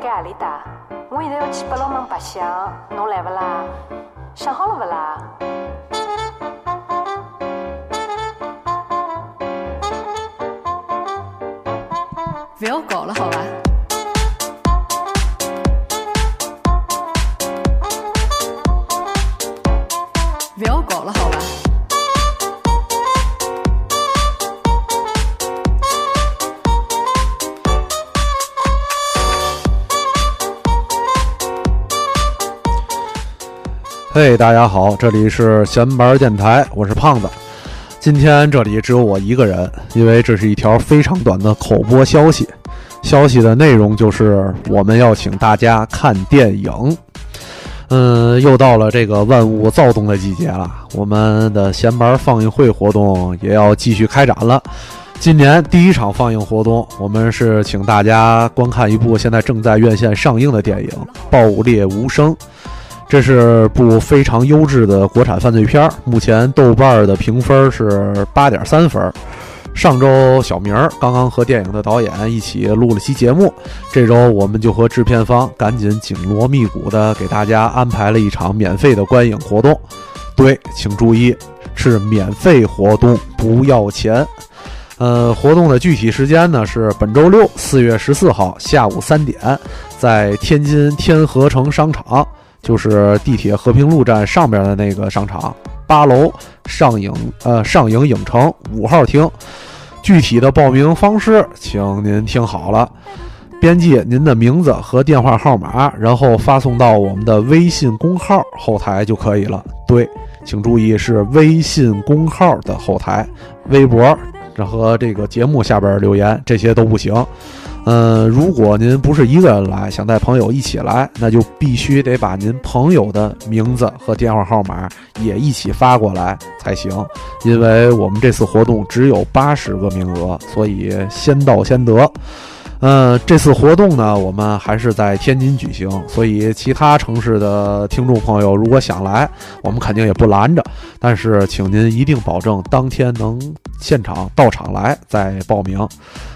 该阿里搭？我现在要去八龙门白相，侬来勿啦？想好了勿啦？不要搞了，好吧？嘿，大家好，这里是闲白电台，我是胖子。今天这里只有我一个人，因为这是一条非常短的口播消息。消息的内容就是我们要请大家看电影。嗯，又到了这个万物躁动的季节了，我们的闲白放映会活动也要继续开展了。今年第一场放映活动，我们是请大家观看一部现在正在院线上映的电影《爆裂无声》。这是部非常优质的国产犯罪片儿，目前豆瓣的评分是八点三分。上周小明刚刚和电影的导演一起录了期节目，这周我们就和制片方赶紧紧锣密鼓的给大家安排了一场免费的观影活动。对，请注意，是免费活动，不要钱。呃，活动的具体时间呢是本周六四月十四号下午三点，在天津天河城商场。就是地铁和平路站上边的那个商场八楼上影呃上影影城五号厅，具体的报名方式，请您听好了，编辑您的名字和电话号码，然后发送到我们的微信公号后台就可以了。对，请注意是微信公号的后台，微博和这个节目下边留言这些都不行。嗯，如果您不是一个人来，想带朋友一起来，那就必须得把您朋友的名字和电话号码也一起发过来才行。因为我们这次活动只有八十个名额，所以先到先得。嗯，这次活动呢，我们还是在天津举行，所以其他城市的听众朋友如果想来，我们肯定也不拦着。但是，请您一定保证当天能现场到场来再报名。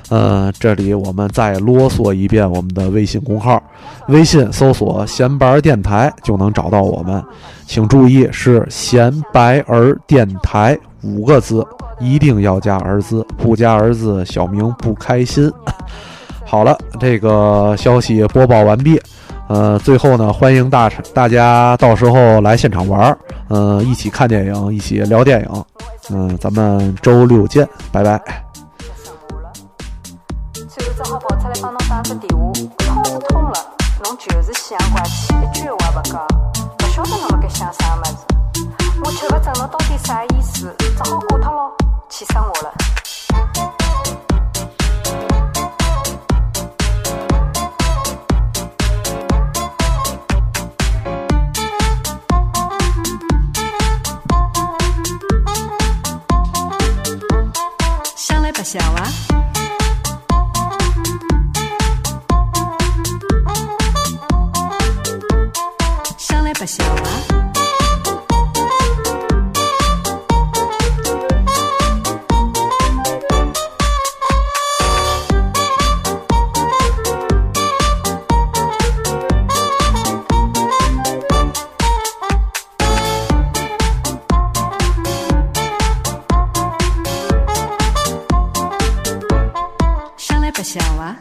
呃，这里我们再啰嗦一遍我们的微信公号，微信搜索“闲白电台”就能找到我们。请注意是“闲白儿电台”五个字，一定要加儿字，不加儿字小明不开心。好了，这个消息播报完毕。呃，最后呢，欢迎大大家到时候来现场玩儿，嗯，一起看电影，一起聊电影。嗯，咱们周六见，拜拜。好跑出来帮侬打只电话，通是通了，侬就是想怪气，一句话也不讲，不晓得侬辣盖想啥么子。我吃不准侬到底啥意思，只好挂掉咯，气死我了。想来白相啊！不笑！小娃！